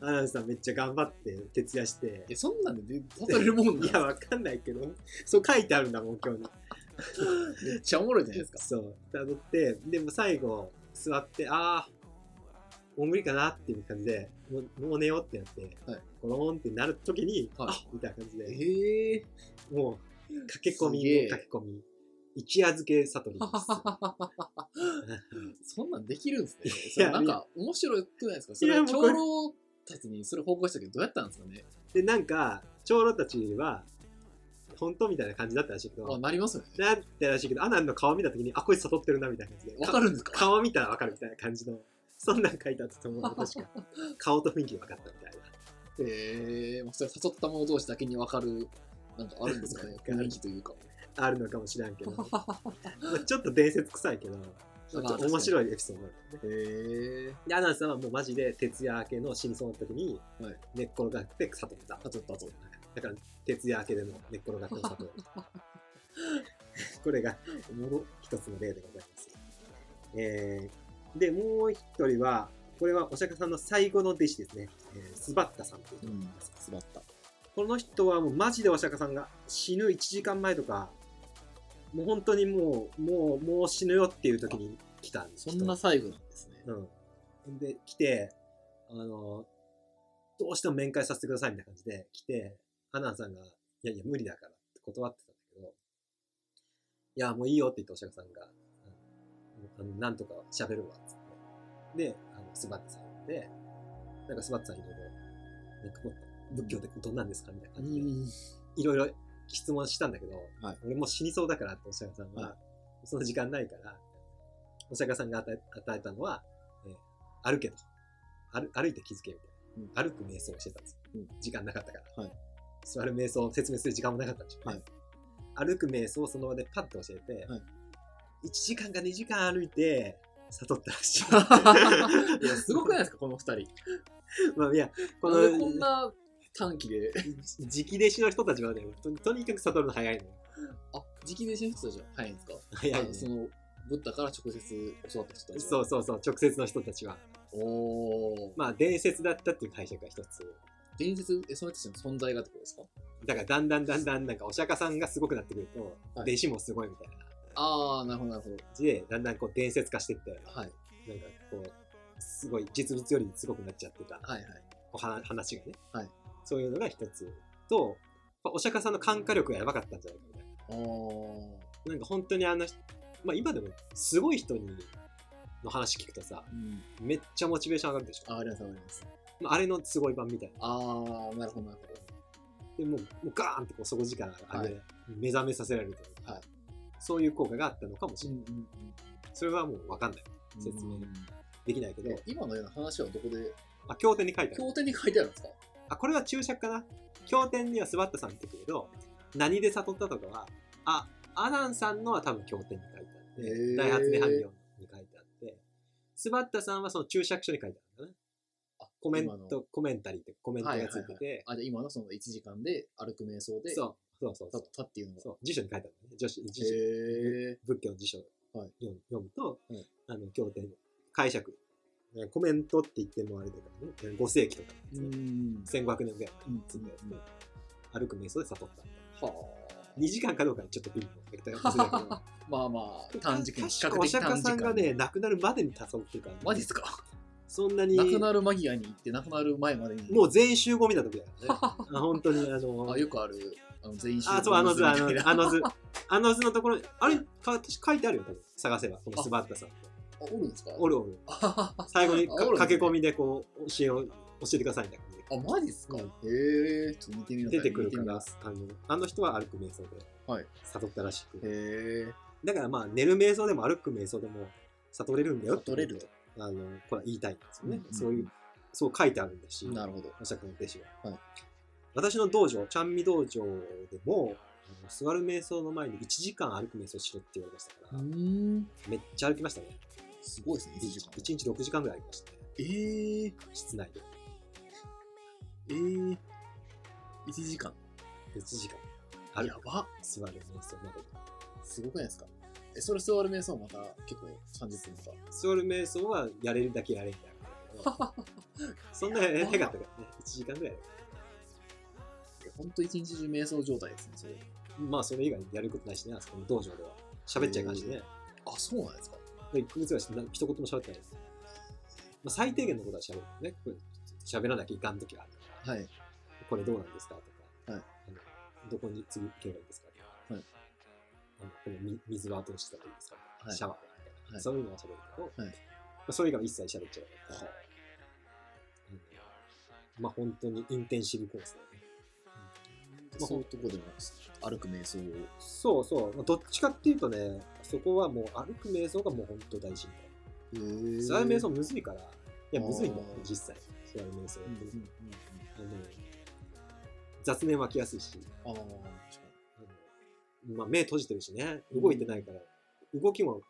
アナンさんめっちゃ頑張って徹夜して。え、、そんなんで悟れるもんいや、かわかんないけど、そう書いてあるんだもん、今日に。めっちゃおもろいじゃないですか。そう、辿って、でも最後、座って、ああ、もう無理かなっていう感じで、もうもう寝ようってなって、はい。ゴローンってなる時に、はい。あみたいな感じで、ええ。もう、駆け込みすげえ。の駆け込み、一夜漬け悟りです。そんなんできるんですね。いそれやなんか面白くないですか？それいやもうこれ。長老たちにそれ報告したけどどうやったんですかね？で、なんか、長老たちは、本当みたいな感じだったらしいけど、あ、なりますよね。なったらしいけど、アナンの顔見た時に、あ、こいつ悟ってるな、みたいな感じで。わかるんですか？顔見たらわかるみたいな感じの、そんなん書いてあったと思う。確か。顔と雰囲気が分かったみたいな。ええまあ、それ誘った者同士だけに分かる、なんかあるんですかね？なんか雰囲気というか。あるのかもしれんけど、まあちょっと伝説臭いけど、ちょっと面白いエピソードなんだよね。へえで、アナンさんはもうマジで徹夜明けの死にそうな時にはい寝っ転がって悟った。あ、ちょっとあと。はいだから、徹夜明けでの寝っ転がっての里。これがおもろ。一つの例でございます。えー、で、もう一人は、これはお釈迦さんの最後の弟子ですね。えー、スバッタさんという人うんがいます。。すばった。この人はもうマジでお釈迦さんが死ぬ1時間前とか、もう本当にもう、もう、もう死ぬよっていう時に来たんですそんな最後なんですね。うん。で、来て、あの、どうしても面会させてくださいみたいな感じで来て、アナンさんが、いやいや、無理だからって断ってたんだけど、いや、もういいよって言ってお釈迦さんが、うんあのなんとか喋るわ、つって。で、あの、スバットさん呼んで、なんかスバットさんいろいろ、なんかもう仏教ってどんなんですかみたいな感じで、いろいろ質問したんだけど、はい俺もう死にそうだからってお釈迦さんは、はその時間ないから、お釈迦さんが与え与えたのは、えー歩けと歩。歩いて気づけみたいな。歩く瞑想をしてたんですよ。うん時間なかったから。はい座る瞑想を説明する時間もなかったんでしょうね、歩く瞑想をその場でパッと教えて、はい1時間か2時間歩いて、悟ったらしい。いや、すごくないですか、この二人。まあいや、こなんでこんの、な短期で。直弟子の人たちはね、ととにかく悟るの早いのよ。あ、直弟子の人たちは早いんですか？早いねあその、ブッダから直接教わった人たちは。そうそうそう、直接の人たちは。おー。まあ、伝説だったっていう解釈が一つ。伝説、え、その存在がってことですか？だから、だんだんだんだん、なんか、お釈迦さんがすごくなってくると、はい弟子もすごいみたいなあー、なるほど、なるほど。で、だんだんこう伝説化していったような、はい。なんかこう、すごい実物よりすごくなっちゃってた、はいはい。こうは話がね、はいそういうのが一つと、まあお釈迦さんの感化力がやばかったんじゃないかみたい。な。なんか本当にあの人、まあ今でもすごい人にの話聞くとさ、うん。めっちゃモチベーション上がるでしょ。あ、ありがとうございます。まああれのすごい版みたいな。あー、なるほど、なるほど。でもう、もうガーンってこう底力が上げ、は目覚めさせられるというか、はいそういう効果があったのかもしれない。うんうんそれはもう分かんない。うん。説明うんできないけど、え今のような話はどこで、あ、経典に書いてある。経典に書いてあるんですか？あ、これは注釈かな経典にはスバッタさんって言うけど、何で悟ったとかは、あ、アナンさんのは多分経典に書いてあって、へー大発涅槃行に書いてあって、スバッタさんはその注釈書に書いてあるコメン今の。ト、コメンタリーってコメントがついてて、あ、じゃあ今のその1時間で歩く瞑想で、そう、そうそう。そうだったっていうのが。そう、辞書に書いてあるんだね。辞書辞書。へ仏教の辞書。をはい。読むと、はい。あの経典解釈。ねコメントって言ってもあれだからね。5世紀とかー。なんですね、ん。1500年ぐらいうんつったやつでうん。歩く瞑想で悟ったは2時間かどうかちょっとピンポン。まあまあ、短時間、比較確かお的短時釈迦さんが間で。ね亡くなるまでに誘ってるか。ら、マジっすか？そんなに亡くなる間際に行って、亡くなる前までに。もう全員集合みたいな時だからね。あ本当にあのあ、よくある、あの全員集合あそうあの図あのみたいな。あの図あの図のところあれ？か書いてあるよ多分。探せばこのスバッタさん。あ、おるんですか？おるおる。あ 最後に駆け込みでこう教えを教えてくださいみたいな感じで。あ、マジっすか、うん。へえ、ちょっと見てみよう。出てくるから。あのあの人は歩く瞑想ではい。悟ったらしく、へえ。だからまあ寝る瞑想でも歩く瞑想でも悟れるんだよ悟れると。あのこれは言いたいんですよね、うん。うんそういうそう書いてあるんだしなるほど。お釈迦の弟子は、はい。私の道場ちゃんみ道場でもあの座る瞑想の前に1時間歩く瞑想しろって言われましたから、ん。めっちゃ歩きましたね。すごいですね、1時間。1日6時間ぐらい歩きましたね。ええ室内で。ええ1時間。1時間。歩く。やば。座る瞑想まで。すごくないですか？え、それ座る瞑想また結構30分ですか。座る瞑想はやれるだけやれみたいなそんなへかったからね。1時間ぐらい。ほんと一日中瞑想状態ですね、それ。まあそれ以外にやることないしねあそこの道場では。喋っちゃいかんしね。あ、そうなんですか。1ヶ月ぐらい一言も喋ってないです、まあ、最低限のことは喋るね。喋らなきゃいかん時がある。からはい。これどうなんですかとか、はい。どこに次行けばいいですかとか、はいこのみ水はどうしたらいいですかはい。シャワーはみたいな、はい。そういうのは喋るけど、はい。まあ、それ以外は一切喋っちゃう。から、はうん。まあ本当にインテンシブコースだよね。まあそういうとこでも歩く瞑想を。そうそう、まあ、どっちかっていうとね、そこはもう歩く瞑想がもう本当大事みたいな。へ座る瞑想むずいから、いや、むずいんだよ実際。座る瞑想って、うんうんうんあの雑念湧きやすいし、うん。あまあ、目閉じてるしね、動いてないから、動きも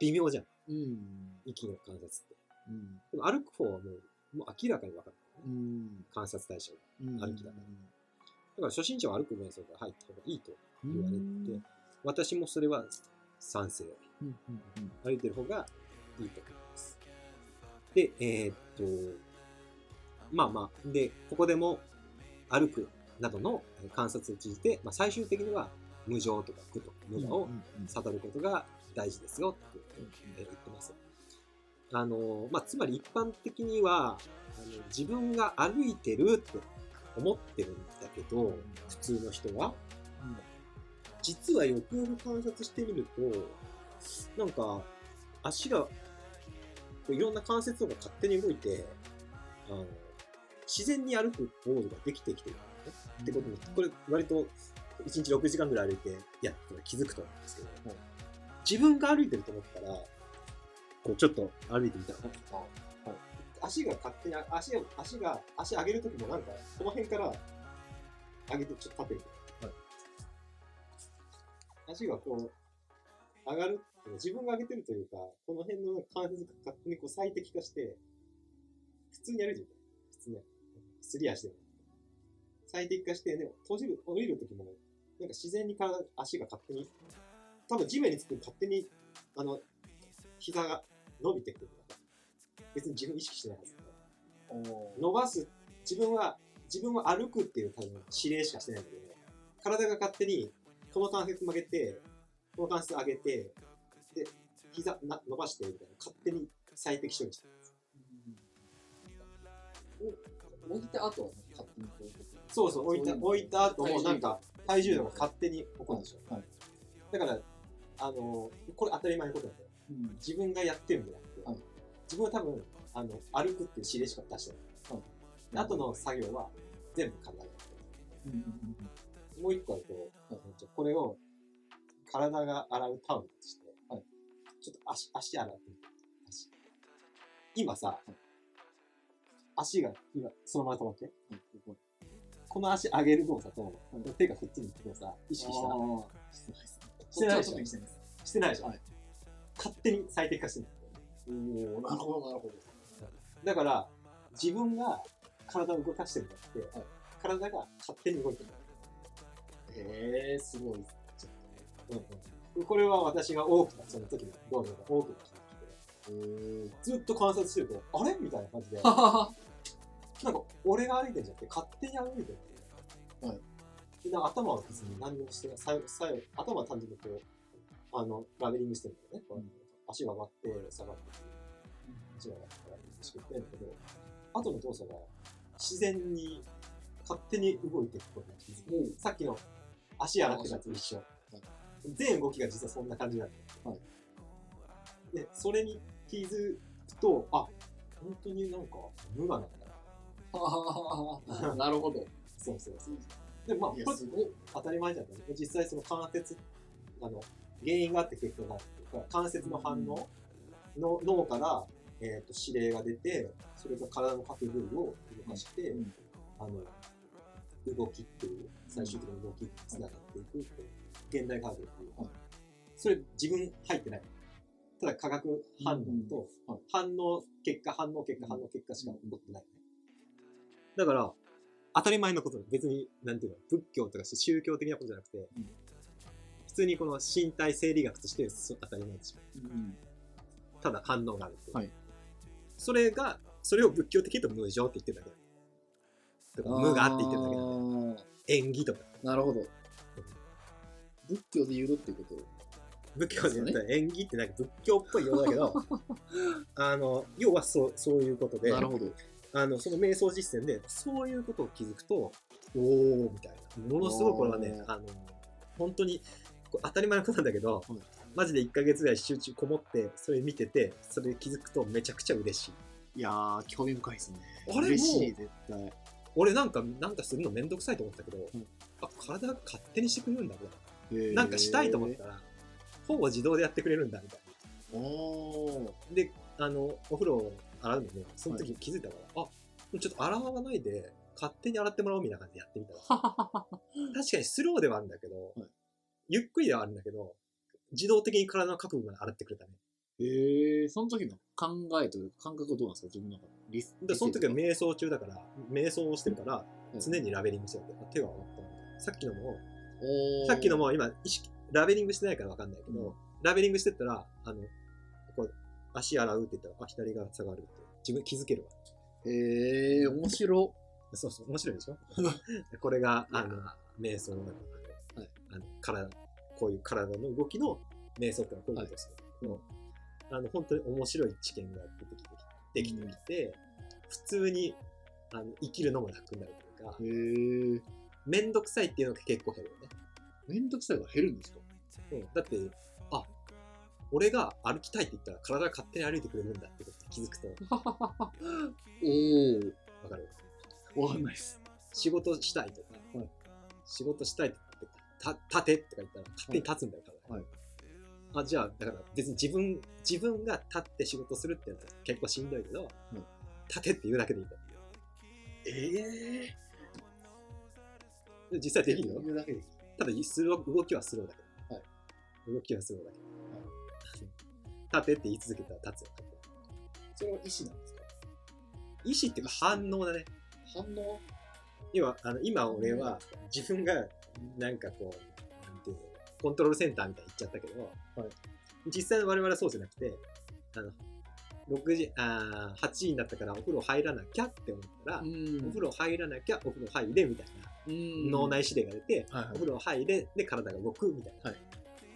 微妙じゃん、に。うん。息の観察って。うん。でも歩く方はもうもう明らかに分かる、うん。観察対象が。うん歩きだかから初心者は歩く瞑想から入った方がいいと言われて、私もそれは賛成。うんうんうん歩いてる方がいいと思います。で、えーっと、まあまあ、で、ここでも歩くなどのえー観察を通じて、まあ、最終的には無常とか苦と無我を悟ることが大事ですよってえー言ってます。あの、まあ、つまり一般的には、あの自分が歩いてるって思ってるんだけど、普通の人は、実はよくよく観察してみると、なんか、足が、いろんな関節とか勝手に動いて、あの、自然に歩くモードができてきてるね。ってことに、これ割と1日6時間ぐらい歩いてやったら気づくと思うんですけど、自分が歩いてると思ったら、こうちょっと歩いてみたら、足が勝手に、足が、足が、足上げるときもなんか、この辺から上げて、ちょっと立ってみて。足がこう、上がる自分が上げてるというか、この辺の関節が勝手にこう最適化して、普通に歩いてる。普通に。すり足でも。最適化して、でも閉じる、降りるときも、なんか自然に体、足が勝手に、多分地面につくと勝手に、あの、膝が伸びてくるから。別に自分意識してないはず伸ばす、自分は、自分は歩くっていう多分指令しかしてないんだけど、体が勝手に、この関節曲げて、この関節上げて、で、膝な伸ばして、みたいな、勝手に最適処理してるんです。お置いた後は勝手にこうそうそう、置いた、置いた後もなんか、体重度が勝手に起こるでしょ。はい。だから、あの、これ当たり前のことなんだよ。うん自分がやってるんじゃなくて、はい自分は多分、あの、歩くっていう指令しか出してない。で後の作業は全部体がやってる。もう一個あると、これを体が洗うタオルとして、はいちょっと足、足洗ってみて。足。今さ、足が、今、そのまま止まって。この足上げる動作と、手がこっちに行く動作、意識したしてないでしょしてないです。しょ、はい勝手に最適化してるおおなるほど、なるほど。だから、自分が体を動かしてるんじゃなくて、はい体が勝手に動いてる。へえ、すごい。ちょっうんうん、これは私が多くな、その時の動画が多くなってと。へえ。ずっと観察してると、あれ？みたいな感じで。なんか俺が歩いてるんじゃなくて、勝手に歩いてるんだよ。はいでなんか頭は別に何にもしてない。さよさよ頭は単純にこう、あの、ラベリングしてるんだよね。こう足が上がって、下がって、足が上がって、ラベリングしてるけど、後の動作が自然に勝手に動いていくことに気づく。さっきの足洗ってたやつと一緒。全動きが実はそんな感じなんだよ。はいで、それに気づくと、あ、本当になんか無我なんだな。はははは。なるほど。そうそうそう。でもまあ、これ。当たり前じゃない？実際その関節、あの、原因があって結果があって関節の反応の脳から、えっ、と、指令が出て、それが体の各部位を動かして、うんあの、動きっていう、最終的な動きにつながっていくっていう、現代科学っていう。はいそれ自分入ってない。ただ化学反応と、反応、結果、反応、結果、反応、結果しか起こってない、ね。だから、当たり前のことだ別に、なんていうの、仏教とか宗教的なことじゃなくて、ん普通にこの身体生理学として当たり前でしょ。うん。ただ反応があるっていう。はいそれが、それを仏教的に言うと無常って言ってるだけだ。とか無我って言ってるだけだ。だ縁起とか。なるほど。仏教で言うとっていうこと？仏教で言ったら縁起ってなんか仏教っぽいようだけど、あの、要はそう、そういうことで、なるほど。あの、その瞑想実践で、そういうことを気づくと、おー、みたいな。ものすごいこれはねあの、本当に、当たり前のことなんだけど、はいマジで1ヶ月ぐらい集中こもって、それ見てて、それ気づくとめちゃくちゃ嬉しい。いやー、興味深いですね。あれ嬉しい、も絶対。俺なんか、なんかするのめんどくさいと思ったけど、うんあ、体が勝手にしてくれるんだ、これ。なんかしたいと思ったら、ほぼ自動でやってくれるんだ、みたいな。で、あの、お風呂を洗うのも、その時気づいたから、あ、ちょっと洗わないで、勝手に洗ってもらおうみたいな感じでやってみたら、確かにスローではあるんだけど、はい。ゆっくりではあるんだけど、自動的に体の各部まで洗ってくれたね。へえ、その時の考えというか感覚はどうなんですか？自分の中で。リスで、その時は瞑想中だから、瞑想をしてるから、常にラベリングしてて、あ手が洗ったのさっきのも、さっきのも今意識、ラベリングしてないからわかんないけど、うん。ラベリングしてったら、あの、足洗うって言ったら、あ、左が下がるって。自分気づけるわ。へえ、面白。そうそう、面白いでしょ？これが、あの、瞑想なの。はいあの体、こういう体の動きの瞑想ってのはこういうことですよ。あの、本当に面白い知見が出てきて、できてきて、普通に、あの、生きるのも楽になるというか、へえ。めんどくさいっていうのが結構減るよね。めんどくさいが減るんですか？うん、だって、あ、俺が歩きたいって言ったら体が勝手に歩いてくれるんだってことに気づくと、おわかるお。わかんないです。仕事したいとか、はい仕事したいって言って、た、立てとか言ったら勝手に立つんだよ、体が。はいあ、じゃあ、だから別に自分、自分が立って仕事するっていうのは結構しんどいけど、立てって言うだけでいいんだよ。ええで実際できるよ。ただ動きはスローだけど。は動きはスローだけど。立てって言い続けたら立つよ。それは意思なんですか意思っていうか反応だね。反応？要は、あの、今俺は自分がなんかこう、なんていうの、コントロールセンターみたいに言っちゃったけど、はい。実際の我々はそうじゃなくて、あの、6時、あー8時になったからお風呂入らなきゃって思ったら、ん。お風呂入らなきゃお風呂入れみたいなうん。脳内指令が出て、はいはい。お風呂入れで体が動くみたいな、はい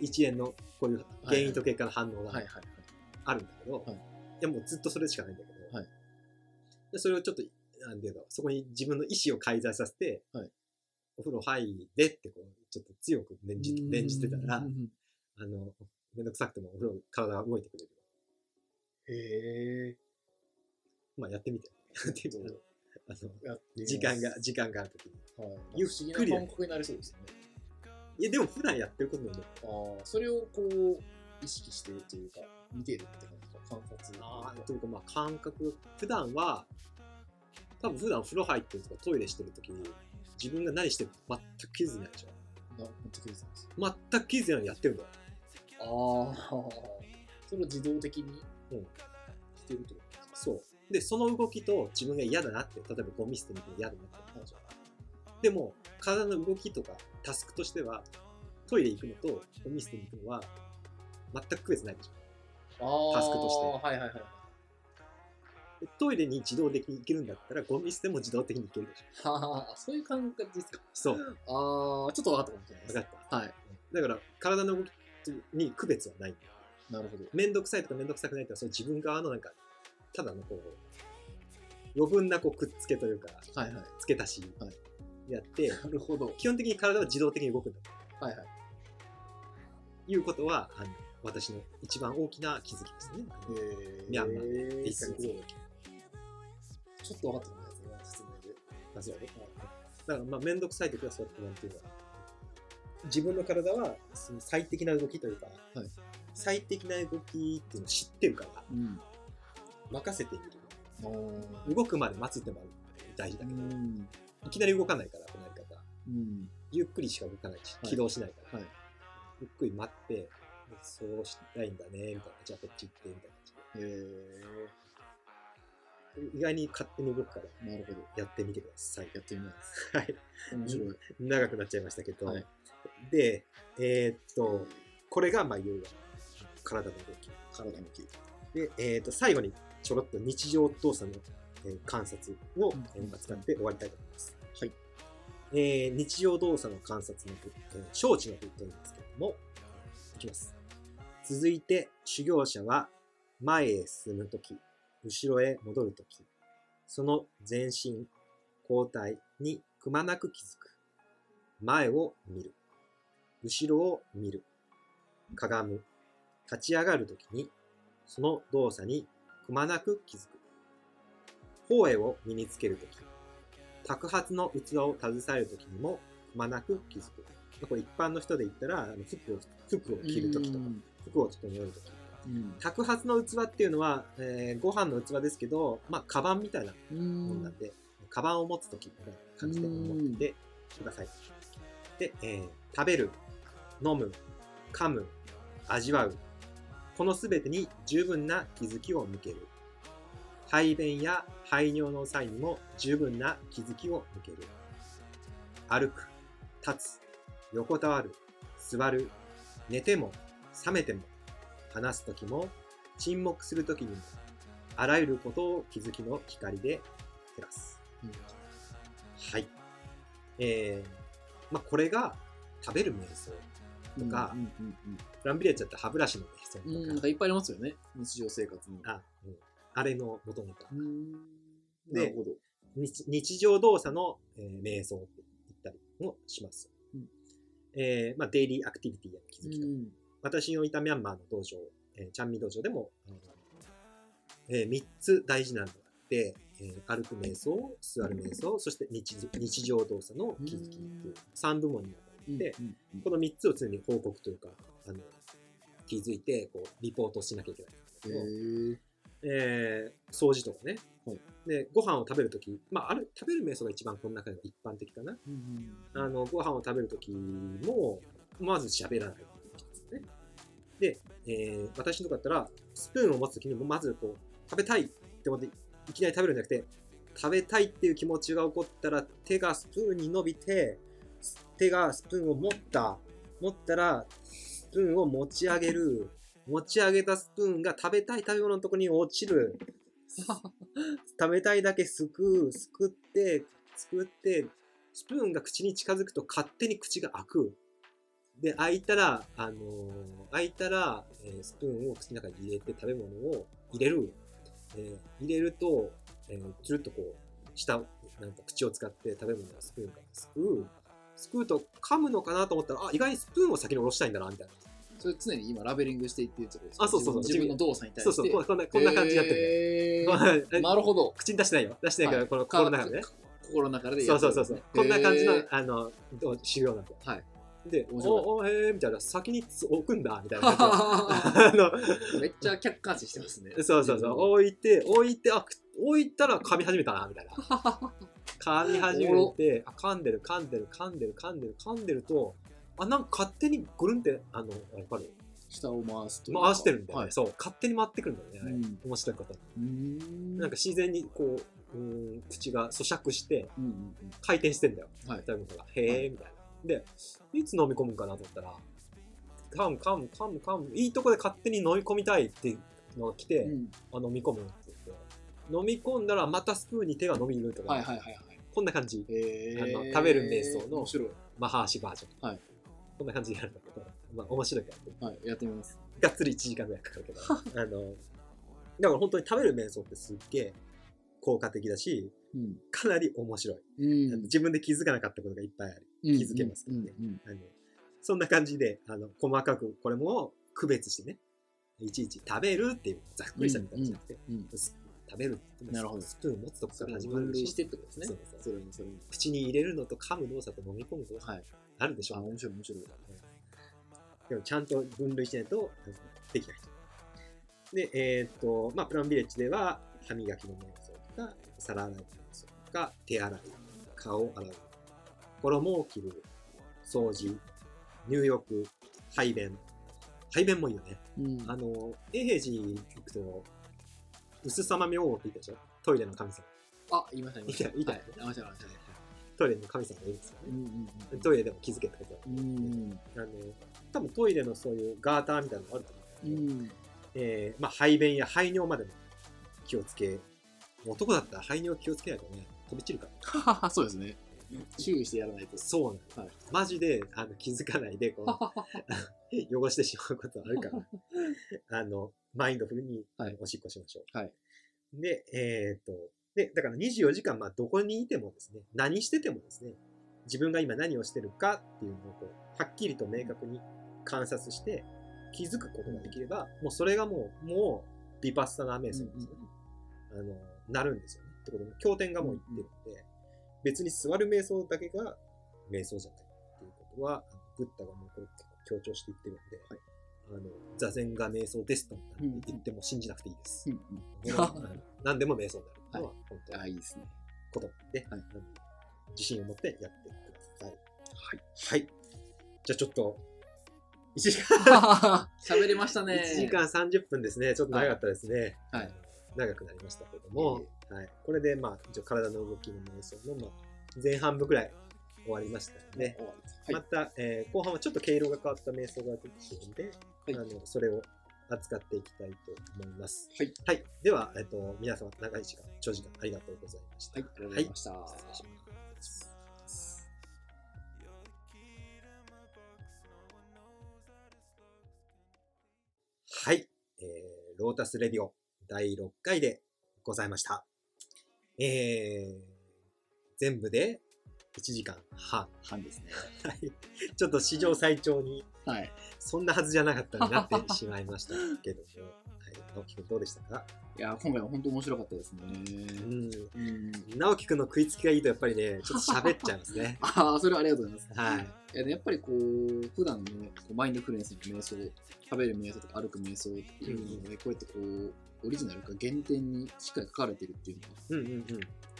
一連のこういう原因と結果の反応があるんだけど、はいいやもうずっとそれしかないんだけど、はいでそれをちょっと、なんていうの、そこに自分の意思を介在させて、はいお風呂入れってこう、ちょっと強く念じ念じてたら、あの、めんどくさくてもお風呂、体が動いてくれる。へえ。まあやってみて。やってみて。あの、時間が、時間があるときに。はい、ゆっ不思議くりな感覚になりそうですね。いや、でも普段やってることなんで、ああ、それをこう、意識してというか、見てるって感じか観察。あーというかまあ感覚、普段は、多分普段風呂入ってるとかトイレしてるときに、自分が何してるか全く気づいてないでしょ。な、本当気づいてます。全く気づいてないやってるんだよ。ああ、それを自動的にうんしてるってことですか？そう。で、その動きと自分が嫌だなって、例えばゴミ捨てに行くの嫌だなって思うじゃん。でも、体の動きとかタスクとしては、トイレ行くのとゴミ捨てに行くのは、全く区別ないでしょ。タスクとしてはいはいはい。でトイレに自動的に行けるんだったら、ゴミ捨ても自動的に行けるでしょ。はあ、そういう感覚ですか。そう。ああ、ちょっと分かったかもしれない。分かった。はい。だから、体の動きに区別はない。なるほど。めんどくさいとかめんどくさくないとか、それ自分側のなんか、ただのこう、余分なこうくっつけというか、はいはい。付け足しはいやって、なるほど。基本的に体は自動的に動くんだはいはい。ということは、あの私の一番大きな気づきですね。えー、ミャンマーで1ヶ月。ちょっと分かってないですね、説明で。あそうだねだから、まあ、めんどくさい時はそうやってなんていうの自分の体はその最適な動きというか、はい最適な動きっていうのを知ってるから、うん。任せてみる。動くまで待つってのも大事だうけど、ん。いきなり動かないから、このやり方。うん。ゆっくりしか動かないし、はい起動しないから、はい。ゆっくり待って、そうしたいんだね、みたいな。じゃあこっち行って、みたいな感えじで。意外に勝手に動くから、ー、なるほど。やってみてください。やってみます。はい。面白い。長くなっちゃいましたけど、はいで、えーっと、これが、まあ、いろいろ体の動き。体のキー。で、えーっと、最後にちょろっと日常動作の、えー観察を、うんえー使って終わりたいと思います。はい。えー日常動作の観察の部、えー承知の部というんですけれども、いきます。続いて、修行者は前へ進むとき、後ろへ戻るとき、その前進、後退にくまなく気づく。前を見る。後ろを見る。かがむ。立ち上がるときに、その動作にくまなく気づく。方へを身につけるとき、托発の器を携えるときにもくまなく気づく。これ一般の人で言ったら、あの服を、服を着るときとか、服を整えるとき。うん。托発の器っていうのは、えーご飯の器ですけど、まあ、カバンみたいなうものんなんで、カバンを持つときみたいな感じで思っててください。で、えー食べる、飲む、噛む、味わう。このすべてに十分な気づきを向ける。排便や排尿の際にも十分な気づきを向ける。歩く、立つ、横たわる、座る、寝ても、覚めても、話すときも、沈黙するときにも、あらゆることを気づきの光で照らす。はい。えー、まあこれが食べる瞑想とか、うんうんうんプランビレッジだったら歯ブラシの瞑想とか、うんうんなんかいっぱいありますよね。日常生活に。あ、うん、あれの元ネタ。うん。でなるほど。日日常動作の、えー瞑想って言ったりもします。うん。えーまあ、デイリーアクティビティへの気づきと、うん私のいたミャンマーの道場、えーチャンミ道場でも、え3つ大事なのがあって、えー歩く瞑想、座る瞑想、そして日常日常動作の気づきっていう3部門に分かれて、この3つを常に報告というか、あの気づいてこうリポートしなきゃいけないんですけど、へえー掃除とかね、はいでご飯を食べるとき、まあ、ある食べる瞑想が一番この中では一般的かな。うんあのご飯を食べるときも、まず喋らない。で、えー私のとこだったら、スプーンを持つときにも、まずこう、食べたいって思って、いきなり食べるんじゃなくて、食べたいっていう気持ちが起こったら、手がスプーンに伸びて、手がスプーンを持った。持ったら、スプーンを持ち上げる。持ち上げたスプーンが食べたい食べ物のところに落ちる。食べたいだけすくう、すくって、すくって、スプーンが口に近づくと勝手に口が開く。で、開いたら、あのー開いたら、えースプーンを口の中に入れて食べ物を入れる。えー入れると、えー、つるっとこう、下、なんか口を使って食べ物をスプーンからすくう。すくうと噛むのかなと思ったら、あ、意外にスプーンを先に下ろしたいんだな、みたいな。それ常に今ラベリングしていってるってあそうそうそう自分の動作に対して。そうそう、ここんなこんな感じになってるへね。ーなるほど。口に出してないよ。出してないけど、はいこの心の中でね。か心の中でそうそうそうそう。こんな感じのあの、修行なんだよ。はい。で、おお、へーみたいな、先につ置くんだ、みたいな感じで。あの、めっちゃ客観視してますね。そうそうそう、置いて、置いて、あ、く置いたら噛み始めたな、みたいな。噛み始めて、あ、噛んでる、噛んでる、噛んでる、噛んでる、噛んでると、あ、なんか勝手にぐるんって、あの、わかる下を回すというか。回してるんだよね。はい。そう、勝手に回ってくるんだよね、あれ。うん面白いことに。うーんなんか自然にこう、うーん、口が咀嚼して、うんうん回転してんだよ。はい食べ物が。へえ、みたいな。で、いつ飲み込むかなと思ったら、噛む、噛む、噛む、噛む。いいとこで勝手に飲み込みたいっていうのが来て、うんうんあ飲み込むって言って。飲み込んだらまたスプーンに手が伸びるとか、はいはいはいはい。こんな感じ。へーあの食べる瞑想の面白い。マハーシバージョン。はいこんな感じになるんだけど、まあ面白いから、はい、やってみます。がっつり1時間ぐらいかかるけど、あの、だから本当に食べる瞑想ってすっげえ効果的だし、うん。かなり面白い。うん。自分で気づかなかったことがいっぱいある。気づけますからね。うん。うん。あのそんな感じで、あの、細かくこれも区別してね、いちいち食べるっていうざっくりしたみたいじゃなくて、食べるってなるほど。スプーン持つとこから始まるでしょ。分類してってことですね。口に入れるのと噛む動作と飲み込む動作。はい。あ、あるでしょ、面白い面白い。でもちゃんと分類しないとできないと。で、えーっと、まあ、プランビレッジでは、歯磨きの瞑想とか、皿洗いの瞑想とか、手洗い、顔を洗う、衣を着る、掃除、入浴、排便。排便もいいよね。うんあの、永平寺行くと、薄さま明王って言ったでしょ？トイレの神様。あ、言いました、言いました。いたいたはい言いました、言いましたね。トイレの神様がいるんですようんね。うんトイレでも気づけってことだうん。うんあの、多分トイレのそういうガーターみたいなのがあると思うんですけど、うん。えーまあ、排便や排尿までも気をつけ、男だったら排尿気をつけないとね、飛び散るから。はははそうですね。注意してやらないと。そうなの、はいマジであの気づかないでこう 汚してしまうことあるから、あの、マインドフルにはいおしっこしましょう。はいで、えーっと、で、だから24時間、まあ、どこにいてもですね、何しててもですね、自分が今何をしてるかっていうのをこう、はっきりと明確に観察して、気づくことができれば、もうそれがもう、もう、ビパッサナー瞑想ですよね。あの、なるんですよね。ってことで、経典がもう言ってるんで、別に座る瞑想だけが瞑想じゃないっていうことは、あのブッダがもうこれ結構強調して言ってるんで、はいあの座禅が瞑想ですと言っても信じなくていいです。うんうん 何でも瞑想になるのは本当あ、にいいですね。ことで、はい自信を持ってやってください。はい。はい。じゃあちょっと、1時間、喋りましたね。1時間30分ですね。ちょっと長かったですね。はい長くなりましたけどもはい、これで、まあ、一応体の動きの瞑想の、まあ、前半部くらい終わりましたので、はい。また、えー後半はちょっと毛色が変わった瞑想が出てくるので、はいあのそれを扱っていきたいと思います。はい。はい。では、えっと、皆様、長い時間、長時間ありがとうございました。はい。ありがとうございました。失礼します。はい、えー、ロータスレディオ第6回でございました。えー、全部で1時間半。半ですね。はい。ちょっと史上最長に、はい。そんなはずじゃなかったになってしまいましたけども、はい、直樹くんどうでしたか？いや、今回は本当面白かったですね。うん。うん。直樹くんの食いつきがいいとやっぱりね、ちょっと喋っちゃいますね。ああ、それはありがとうございます。はい。いや、でやっぱりこう、普段のね、こうマインドフルネスの瞑想、食べる瞑想とか歩く瞑想っていうので、こうやってこう、オリジナルか原点にしっかり書かれてるっていうのは、うんうん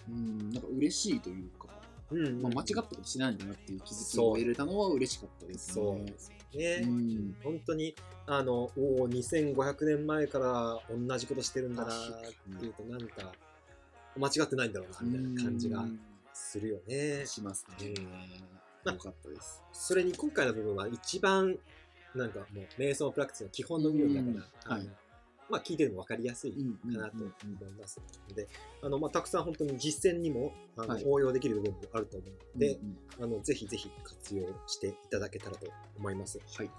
うん、なんか嬉しいというか、うん。うん、うん。まあ、間違ったことしないんだなっていう気づきを得れたのは嬉しかったですね。そうですね。うん本当に、あの、おお、2500年前から同じことしてるんだなっていうと、なんか、間違ってないんだろうな、みたいな感じがするよね。しますね。うんよかったです。それに今回の部分は一番、なんかもう、瞑想プラクティスの基本の部分だから、うんはいまあ、聞いてるの分かりやすいうんかなとうん思いますので、あの、まあ、たくさん本当に実践にも、あの、はい応用できる部分もあると思うので、うんあの、ぜひぜひ活用していただけたらと思います。はい。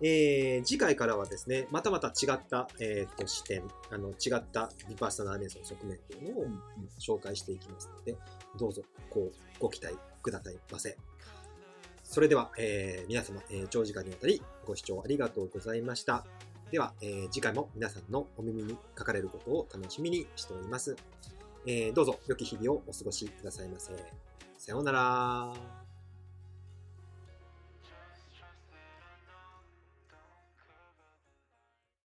えー次回からはですね、またまた違った、えーと視点、あの、違ったリパーサナー瞑想の側面というのをうん紹介していきますので、どうぞ、こう、ご期待くださいませ。それでは、えー皆様、えー長時間にわたりご視聴ありがとうございました。では、えー次回も皆さんのお耳にかかれることを楽しみにしております。えーどうぞ、良き日々をお過ごしくださいませ。さようなら。